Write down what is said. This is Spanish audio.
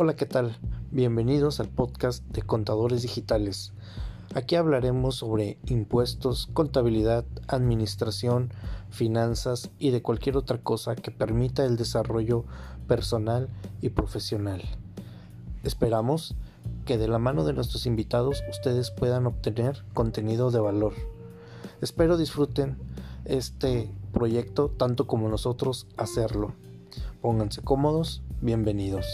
Hola, ¿qué tal? Bienvenidos al podcast de Contadores Digitales. Aquí hablaremos sobre impuestos, contabilidad, administración, finanzas y de cualquier otra cosa que permita el desarrollo personal y profesional. Esperamos que de la mano de nuestros invitados ustedes puedan obtener contenido de valor. Espero disfruten este proyecto tanto como nosotros hacerlo. Pónganse cómodos, bienvenidos.